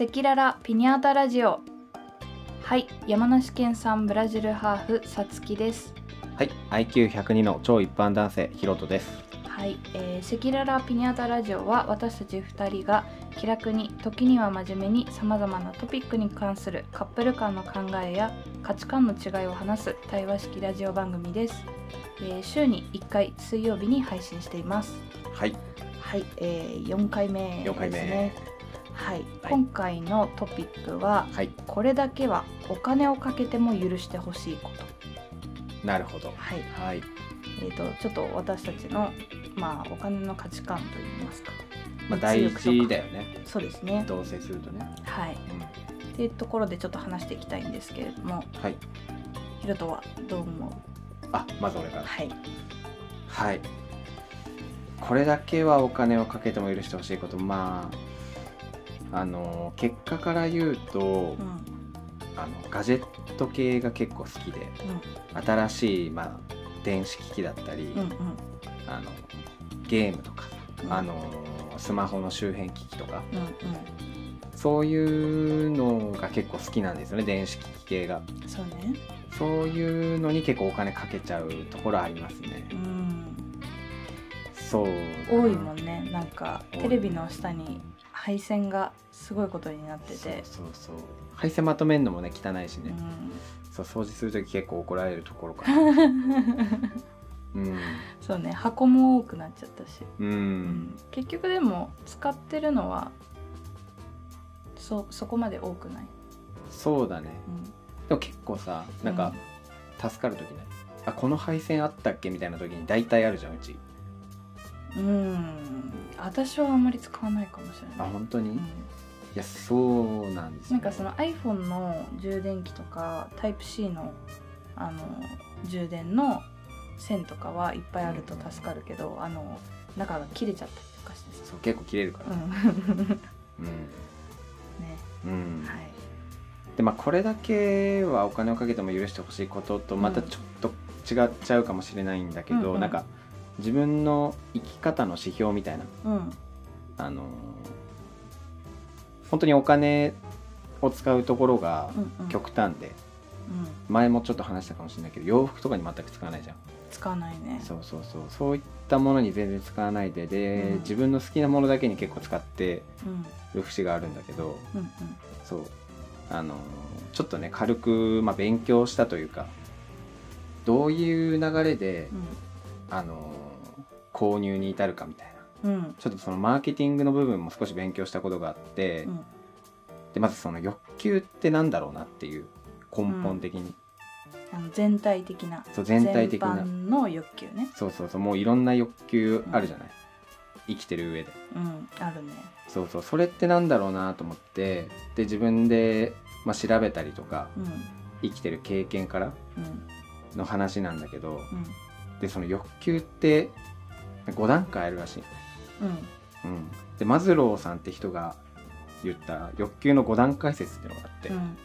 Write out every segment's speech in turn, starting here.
赤裸々ピニャータラジオ。はい山梨県産ブラジルハーフさつきです。はい、IQ102 の超一般男性ヒロトです。はい、えー、赤裸々ピニャータラジオは私たち2人が気楽に時には真面目にさまざまなトピックに関するカップル間の考えや価値観の違いを話す対話式ラジオ番組です、えー週に1回水曜日に配信しています。はい、はい、えー、4回目です4回目。ねはい、はい今回のトピックははい、これだけはお金をかけても許してほしいことなるほど。はいはい、えー、とちょっと私たちの、まあ、お金の価値観といいますか、まあ大事だよね。そうですね。同棲するとね。はい、うん、っていうところでちょっと話していきたいんですけれどもはい。ヒロトはどう思う？あ、まず俺から。はい、はい。これだけはお金をかけても許してほしいこと、まあ。あの結果から言うと、うん。あのガジェット系が結構好きで新しい、まあ、電子機器だったり、うんうん。あのゲームとか、うん。あのスマホの周辺機器とかうんそういうのが結構好きなんですよね電子機器系が。うんそうね。そういうのに結構お金かけちゃうところありますね。うん。そう。多いもんねなんかテレビの下に配線がすごいことになってて。そうそう配線まとめるのもね汚いしね、うん。そう掃除する時結構怒られるところから うん。そうね箱も多くなっちゃったし、ううん。ん結局でも使ってるのはそそこまで多くない、そうだね。うん。でも結構さなんか助かる時ね、あこの配線あったっけ？みたいな時に大体あるじゃんうちうん。私はあんまり使わないかもしれない。あ本当に、うん。いやそうなんですよ。なんかその iPhone の充電器とか Type-C のあの充電の線とかはいっぱいあると助かるけど、あの中が切れちゃったりとかしてさ。そう結構切れるから、うん。うん。ね。うん。はい。でまあこれだけはお金をかけても許してほしいこととまたちょっと違っちゃうかもしれないんだけど、うんうん。なんか自分の生き方の指標みたいな。うん。あのー本当にお金を使うところがうんうん。極端で、うん。前もちょっと話したかもしれないけど洋服とかに全く使わないじゃん。使わないね。そうそうそう。そういったものに全然使わないで。で、うん。自分の好きなものだけに結構使ってうん。る節があるんだけどうんうん。そう。あのーちょっとね軽く、まあ、勉強したというかどういう流れで、あのー購入に至るかみたいなうんちょっとそのマーケティングの部分も少し勉強したことがあって、うんでまずその欲求ってなんだろうなっていう根本的に、あの全体的なそう全体的なの欲求ねそうそうそうもういろんな欲求あるじゃない、生きてる上でうんあるねそうそうそれってなんだろうなと思ってで自分で、まあ、調べたりとかうん生きてる経験からの話なんだけどうんでその欲求って5段階あるらしい、うん。うん、でマズローさんって人が言った欲求の5段階説っていうのがあって、うん。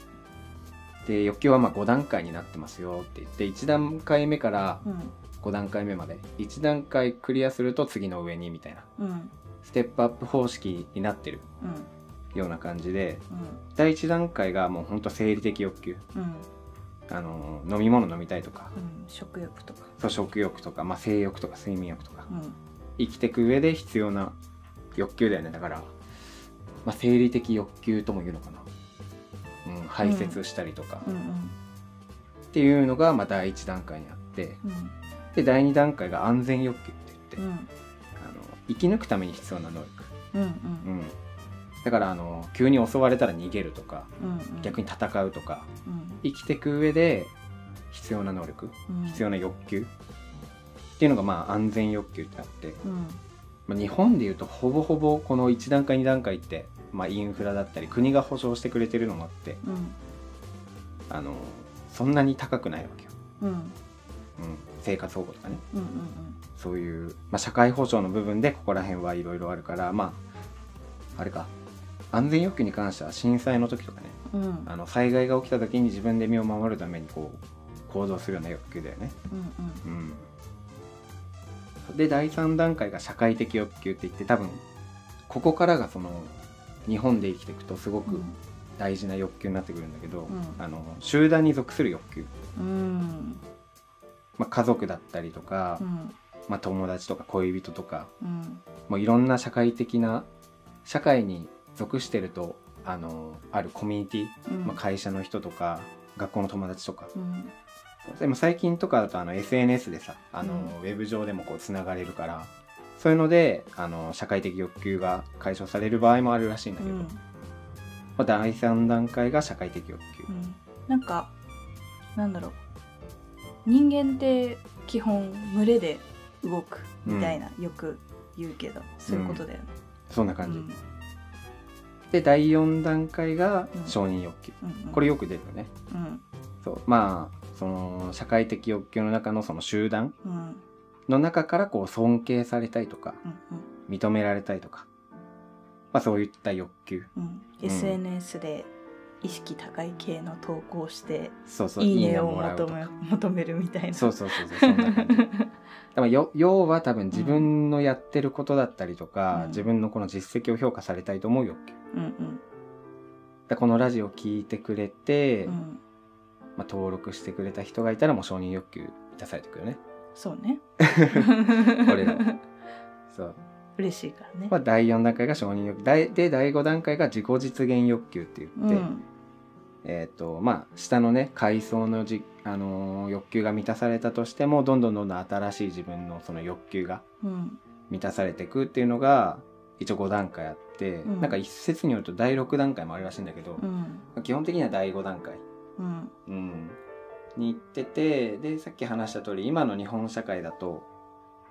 で欲求はまあ5段階になってますよって言って1段階目からうん。5段階目まで1段階クリアすると次の上にみたいな。うん。ステップアップ方式になってるうん。ような感じで。うん。第1段階がもうほんと生理的欲求。うんあの飲み物飲みたいとか。うん食欲とか。そう食欲とか、まあ、性欲とか睡眠欲とか。うん。生きていく上で必要な欲求だよね。だから、まあ、生理的欲求とも言うのかな、うん、排泄したりとか。うん。っていうのがまあ第1段階にあって。うん。で第2段階が安全欲求って言って、うん。あの生き抜くために必要な能力、うんうん。うん、だからあの急に襲われたら逃げるとかうん逆に戦うとかうん。生きていく上で必要な能力うん。必要な欲求っていうのがまあ安全欲求ってあって、うん。まあ、日本でいうとほぼほぼこの1段階2段階って、まあ、インフラだったり国が保障してくれてるのもあってうん。あのそんなに高くないわけよ、うん。うん、生活保護とかね。うんうんそういう、まあ、社会保障の部分でここら辺はいろいろあるからまああれか安全欲求に関しては震災の時とかねうん。うんあの災害が起きた時に自分で身を守るためにこう行動するような欲求だよね。うんうん、で第3段階が社会的欲求って言って多分ここからがその日本で生きていくとすごくうん。大事な欲求になってくるんだけど、うん。あの集団に属する欲求、うん。まあ、家族だったりとか、うん。まあ、友達とか恋人とかうん。もういろんな社会的な社会に属してるとあのあるコミュニティ、うん。まあ、会社の人とか学校の友達とか。うん。でも最近とかだとあの SNS でさあの、うん。ウェブ上でもこうつながれるからそういうのであの社会的欲求が解消される場合もあるらしいんだけど、うん。まあ、第3段階が社会的欲求、うん。なんかなんだろう。人間って基本群れで動くみたいな、よく言うけどそういうことだよね。そんな感じ、うんで第4段階がうん。承認欲求、うんうん。これよく出るよね。うん。そう。まあその社会的欲求の中のその集団うん。の中からこう尊敬されたいとかうん認められたいとか、まあ、そういった欲求。SNS で意識高い系の投稿してそうそういいねを求め求めるみたいな。そうそうそうそうそんな感じ。だからよ要は多分自分のやってることだったりとか、うん。自分のこの実績を評価されたいと思う欲求。うんうん。でこのラジオを聞いてくれて、うん。まあ、登録してくれた人がいたらもう承認欲求満たされてくるよね。そうね。俺ら そう、嬉しいからね。まあ、第4段階が承認欲求第で第5段階が自己実現欲求って言って、うんえっ、とまあ下のね階層のじ、あのー欲求が満たされたとしてもどんどんどんどん新しい自分のその欲求がうん。満たされていくっていうのが一応5段階あって、うん。なんか一説によると第6段階もあるらしいんだけどう、ん。基本的には第5段階、うん。うん、に行っててでさっき話した通り今の日本社会だと、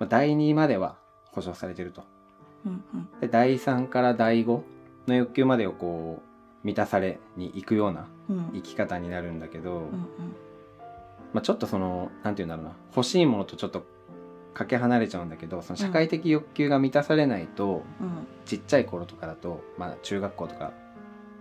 まあ、第2までは保障されてると。うんうん。で第3から第5の欲求までをこう満たされに行くようなうん。生き方になるんだけど、うんまあ、ちょっとそのなんて言うんだろうな。欲しいものとちょっとかけ離れちゃうんだけどその社会的欲求が満たされないと、うん。ちっちゃい頃とかだと、まあ、中学校とか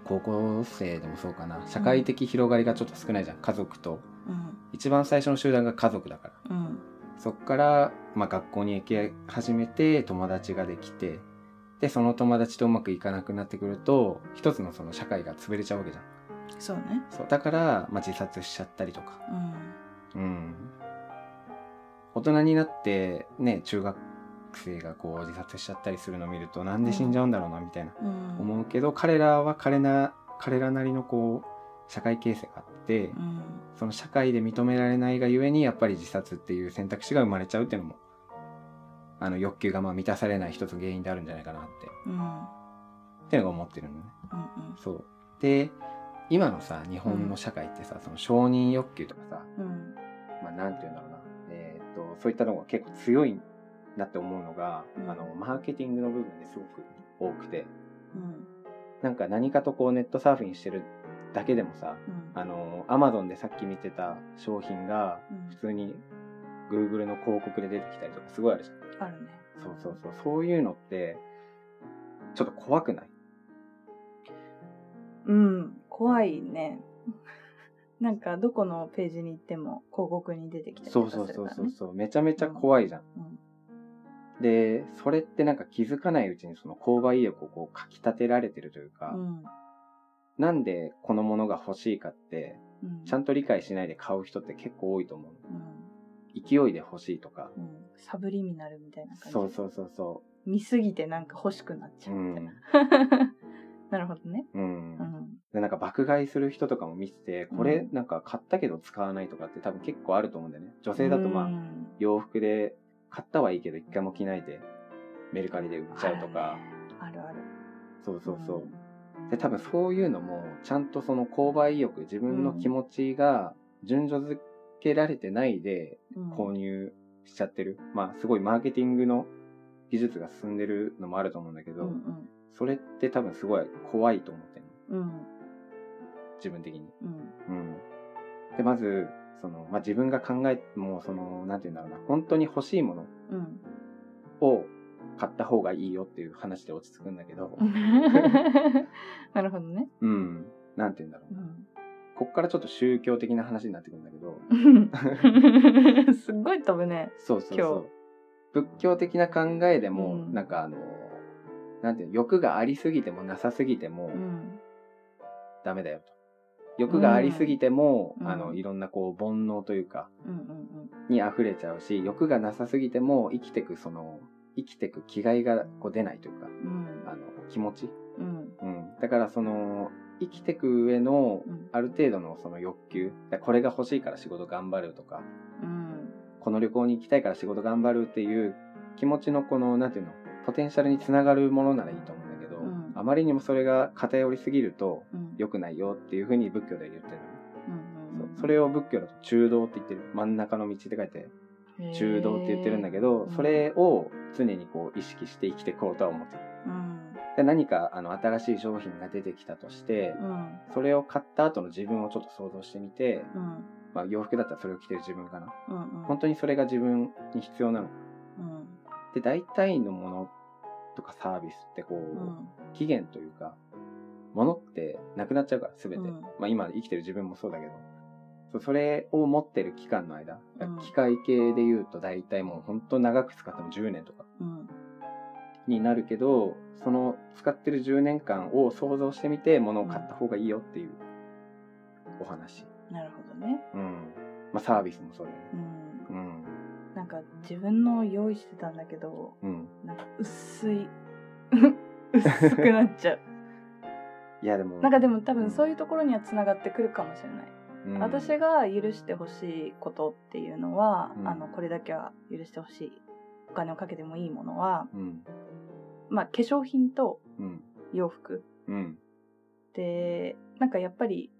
高校生でもそうかな。社会的広がりがちょっと少ないじゃん。家族と。うん。一番最初の集団が家族だから。うん。そっから、まあ、学校に行き始めて友達ができてでその友達とうまくいかなくなってくると一つのその社会が潰れちゃうわけじゃん。そうね。そうだから、まあ、自殺しちゃったりとか。うん。うん。大人になってね中学生がこう自殺しちゃったりするのを見るとなんで死んじゃうんだろうなみたいな。うん。思うけど、彼らは彼な彼らなりのこう社会形成があって、うん。その社会で認められないがゆえにやっぱり自殺っていう選択肢が生まれちゃうっていうのもあの欲求がまあ満たされない一つの原因であるんじゃないかなって。うん。っていうのが思ってるのね。うんそう。で今のさ日本の社会ってさ、その承認欲求とかさ、うん。まあ、なんて言うんだろうな、えーっとそういったのが結構強いなって思うのが、うん。あのマーケティングの部分ですごく多くて。うん。なんか何かとこうネットサーフィンしてるだけでもさうん。あのアマゾンでさっき見てた商品がうん。普通に Google の広告で出てきたりとかすごいあるじゃん。あるね。そうそうそう。そういうのってちょっと怖くない？うん怖いね。なんかどこのページに行っても広告に出てきたりとかそうそうそうするからね。そうそう。めちゃめちゃ怖いじゃん。うん。でそれってなんか気づかないうちにその購買意欲をこうかき立てられてるというか、うん。なんでこのものが欲しいかってうん。ちゃんと理解しないで買う人って結構多いと思ううん勢いで欲しいとか。うん。サブリミナルみたいな感じ？そうそうそうそ見すぎてなんか欲しくなっちううゃうみたいん。な。なるほどね。うん。うん。でなんか爆買いする人とかも見ててこれうんなんか買ったけど使わないとかって多分結構あると思うんだよね。女性だとまあうん。洋服で買ったはいいけど一回も着ないでメルカリで売っちゃうとか、あるねある。そうそうそう、で多分そういうのもちゃんとその購買意欲自分の気持ちが順序付けられてないでうん購入しちゃってる、まあすごいマーケティングの技術が進んでるのもあると思うんだけど、うんそれって多分すごい怖いと思ってるの。うん。うん自分的に。うん。うん、でまずその、まあ、自分が考えもうそのなんて言うんだろうな。本当に欲しいものうん。を買った方がいいよっていう話で落ち着くんだけど、なるほどね。うん、なんて言うんだろう。な。うんこっからちょっと宗教的な話になってくるんだけど、すっごい飛ぶね。そうそう今そう。仏教的な考えでも、うんなんかあの、なんていうの欲がありすぎてもなさすぎてもうんダメだよと。欲がありすぎても、うんあの、いろんなこう、煩悩というか、うんうんに溢れちゃうし、欲がなさすぎても生きてく、その、生きてく気概がこう出ないというか、うんあの、気持ち。うんうん。だからその、生きてく上のうん。ある程度のその欲求、だこれが欲しいから仕事頑張るとか、うん。この旅行に行きたいから仕事頑張るっていう気持ちのこの、なんていうの、ポテンシャルにつながるものならいいと思うんだけど、うん。あまりにもそれが偏りすぎるとうん。良くないよっていうふうに仏教では言ってる。うんそうそれを仏教だと中道って言ってる。真ん中の道って書いて中道って言ってるんだけど、それを常にこう意識して生きていこうとは思ってる。うんで何かあの新しい商品が出てきたとして、うん。それを買った後の自分をちょっと想像してみて、うん。まあ洋服だったらそれを着てる自分かな。うん本当にそれが自分に必要なの。うん。で、大体のものとかサービスってこう、うん。期限というか、ものってなくなっちゃうから、すべて。うん。まあ今生きてる自分もそうだけど、それを持ってる期間の間、うん。機械系で言うと大体もう本当長く使っても10年とか。うんになるけど、その使ってる10年間を想像してみて物を買った方がいいよっていうお話。なるほどねうん。まあサービスもそうだよね。うんうん。なんか自分の用意してたんだけどうん。なんか薄い 薄くなっちゃう いやでも、なんかでも多分そういうところにはつながってくるかもしれない、うん私が許してほしいことっていうのは、うんあのこれだけは許してほしいお金をかけてもいいものはうん。まあ化粧品とうん。洋服うん。でなんかやっぱり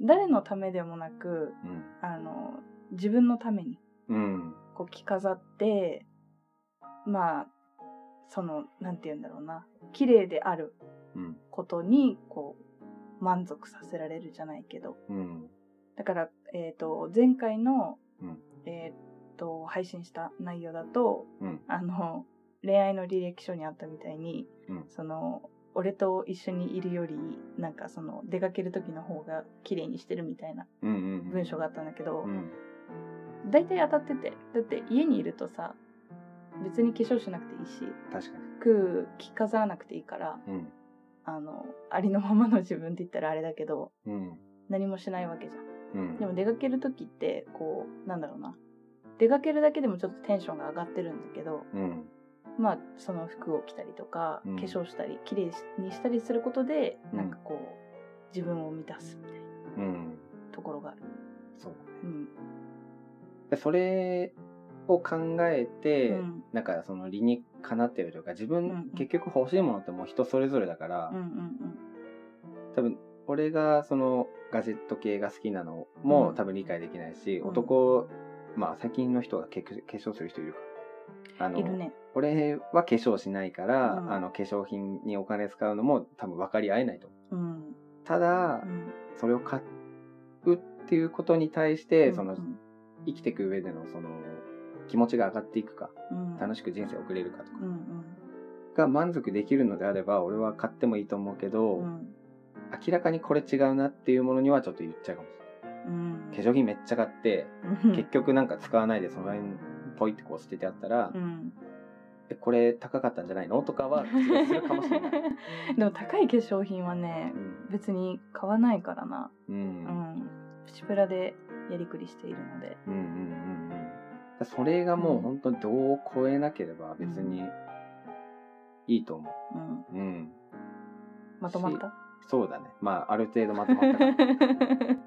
誰のためでもなくうん。あの自分のためにうん。こう着飾ってまあそのなんて言うんだろうな綺麗であるうん。ことにこう満足させられるじゃないけどうん。だから、えー、と前回の、うんえー、と配信した内容だとうん。あの恋愛の履歴書にあったみたいにうん。その俺と一緒にいるよりなんかその出かける時の方が綺麗にしてるみたいなうん。うん。文章があったんだけど、うん。大体当たっててだって家にいるとさ別に化粧しなくていいし確かに。服着飾らなくていいからうん。あのありのままの自分って言ったらあれだけどうん。何もしないわけじゃんうん。でも出かける時ってこうなんだろうな出かけるだけでもちょっとテンションが上がってるんだけどうん。まあその服を着たりとか、うん化粧したり綺麗にしたりすることで、うんなんかこう自分を満たすみたいなうん。ところがある。そう。うんでそれを考えて、うんなんかその理にかなってるというか、自分、うんうん結局欲しいものってもう人それぞれだから、うんうん多分、俺がそのガジェット系が好きなのもうん多分理解できないし、うん男、まあ最近の人がけ化粧する人いるか。あの、うんいるね。俺は化粧しないから、うん。あの化粧品にお金使うのも多分分かり合えないと。思う。うん。ただ、うん。それを買うっていうことに対して、そのうん。生きていく上でのその気持ちが上がっていくか、うん。楽しく人生を送れるかとかが満足できるのであれば、俺は買ってもいいと思うけど、うん。明らかにこれ違うなっていうものにはちょっと言っちゃうかもしうんれない。化粧品めっちゃ買って、うん。結局なんか使わないでその辺ポイってこう捨ててあったら、うんえ、これ高かったんじゃないの？とかは するかもしれない。でも高い化粧品はねうん。別に買わないからな。う。うんんプチプラでやりくりしているので。うんうんうんうん。だそれがもう本当にどう超えなければ別にいいと思うんう。うん。まとまった？そうだね。まあ、ある程度まとまったから。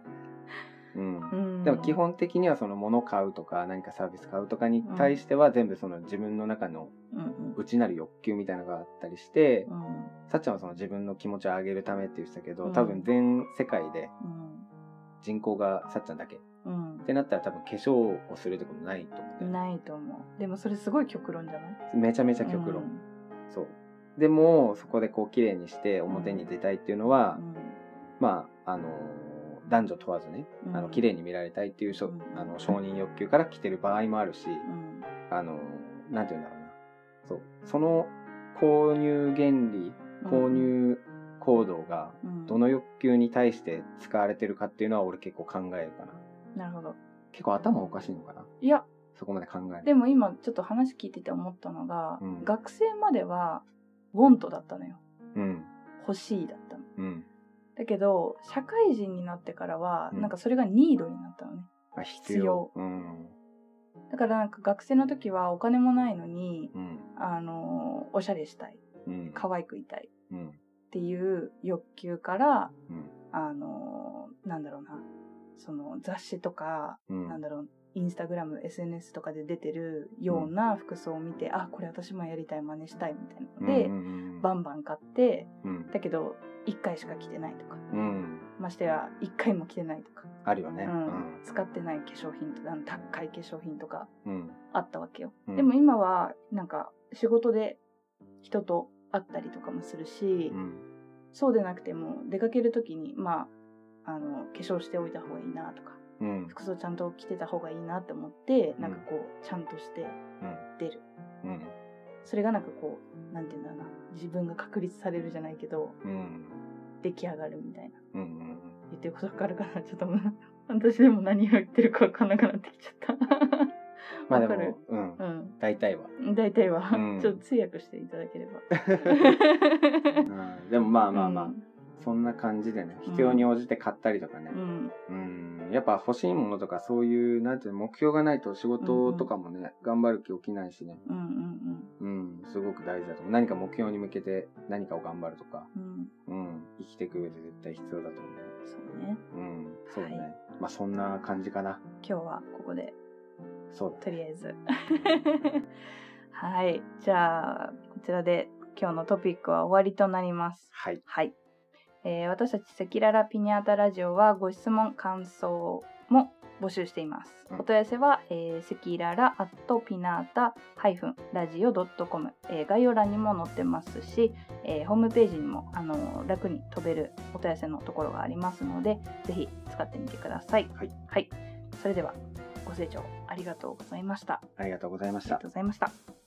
うん。うん。でも基本的にはその物買うとか何かサービス買うとかに対しては全部その自分の中の内なる欲求みたいなのがあったりして、うん。さっちゃんはその自分の気持ちを上げるためって言ってたけど、うん。多分全世界でうん。人口がさっちゃんだけ。っうん。てなったら多分化粧をするってことないと思うね。ないと思う。でもそれすごい極論じゃない？めちゃめちゃ極論。そう。でも、そこでこう綺麗にして表に出たいっていうのは、まあ、あのー男女問わずね、うん。あの、綺麗に見られたいっていううん。あの、承認欲求から来てる場合もあるし、うん。あのーなんて言うんだろうな。そう。その購入原理、購入行動が、うん。どの欲求に対して使われてるかっていうのは俺結構考えるかな。なるほど。結構頭おかしいのかな。いや。そこまで考える。でも今ちょっと話聞いてて思ったのが、うん。学生まではウォントだったのよ。うん。欲しいだったの。うんだけど社会人になってからは、うん。なんかそれがニードになったのね。あ必必要。要うん。だからなんか学生の時はお金もないのにうん。あのおしゃれしたい。うん。可愛くいたい。うん。っていう欲求からうん。あのなんだろうな。その雑誌とか、うん。なんだろうインスタグラム SNS とかで出てるような服装を見て、あこれ私もやりたい真似したいみたいなので、うんうんバンバン買ってうん。だけど1回しか着てないとか。うん。ましてや1回も着てないとか、あるよね。うん。使ってない化粧品とか高い化粧品とかうん。あったわけよ、うん。でも今はなんか仕事で人と会ったりとかもするし、うん。そうでなくても出かける時にまああの化粧しておいた方がいいなとか。うん服装ちゃんと着てた方がいいなって思って、うん。なんかこうちゃんとしてうん。出る。うん。それがなんかこうなんていうんだろうな。自分が確立されるじゃないけどうん。出来上がるみたいな。うんうん言ってることわかるかな？ちょっと 私でも何を言ってるかわかんなくなってきちゃった。まあでもうん。うん。大体は。大体は、うん。ちょっと通訳していただければ。うん。でもまあまあまあ。うん。そんな感じでねうん必要に応じて買ったりとかね。うん。うんやっぱ欲しいものとかそういうなんていうの目標がないと仕事とかもね頑張る気起きないしね。うんうんうん。すごく大事だと思う。何か目標に向けて何かを頑張るとか。うん。うん。うん生きていく上で絶対必要だと思う。そうね。うんそうだね、はい。まあそんな感じかな。今日はここで。そうだとりあえず。はい。じゃあこちらで今日のトピックは終わりとなります。はい。はい、えー私たち赤裸々ピニャータラジオはご質問感想も募集しています、うん。お問い合わせは、えー、赤裸々 at ピナータラジオ .com、えー概要欄にも載ってますし、えーホームページにもあのー楽に飛べるお問い合わせのところがありますのでぜひ使ってみてください。はい、はい、それではご清聴ありがとうございました。ありがとうございました。ありがとうございました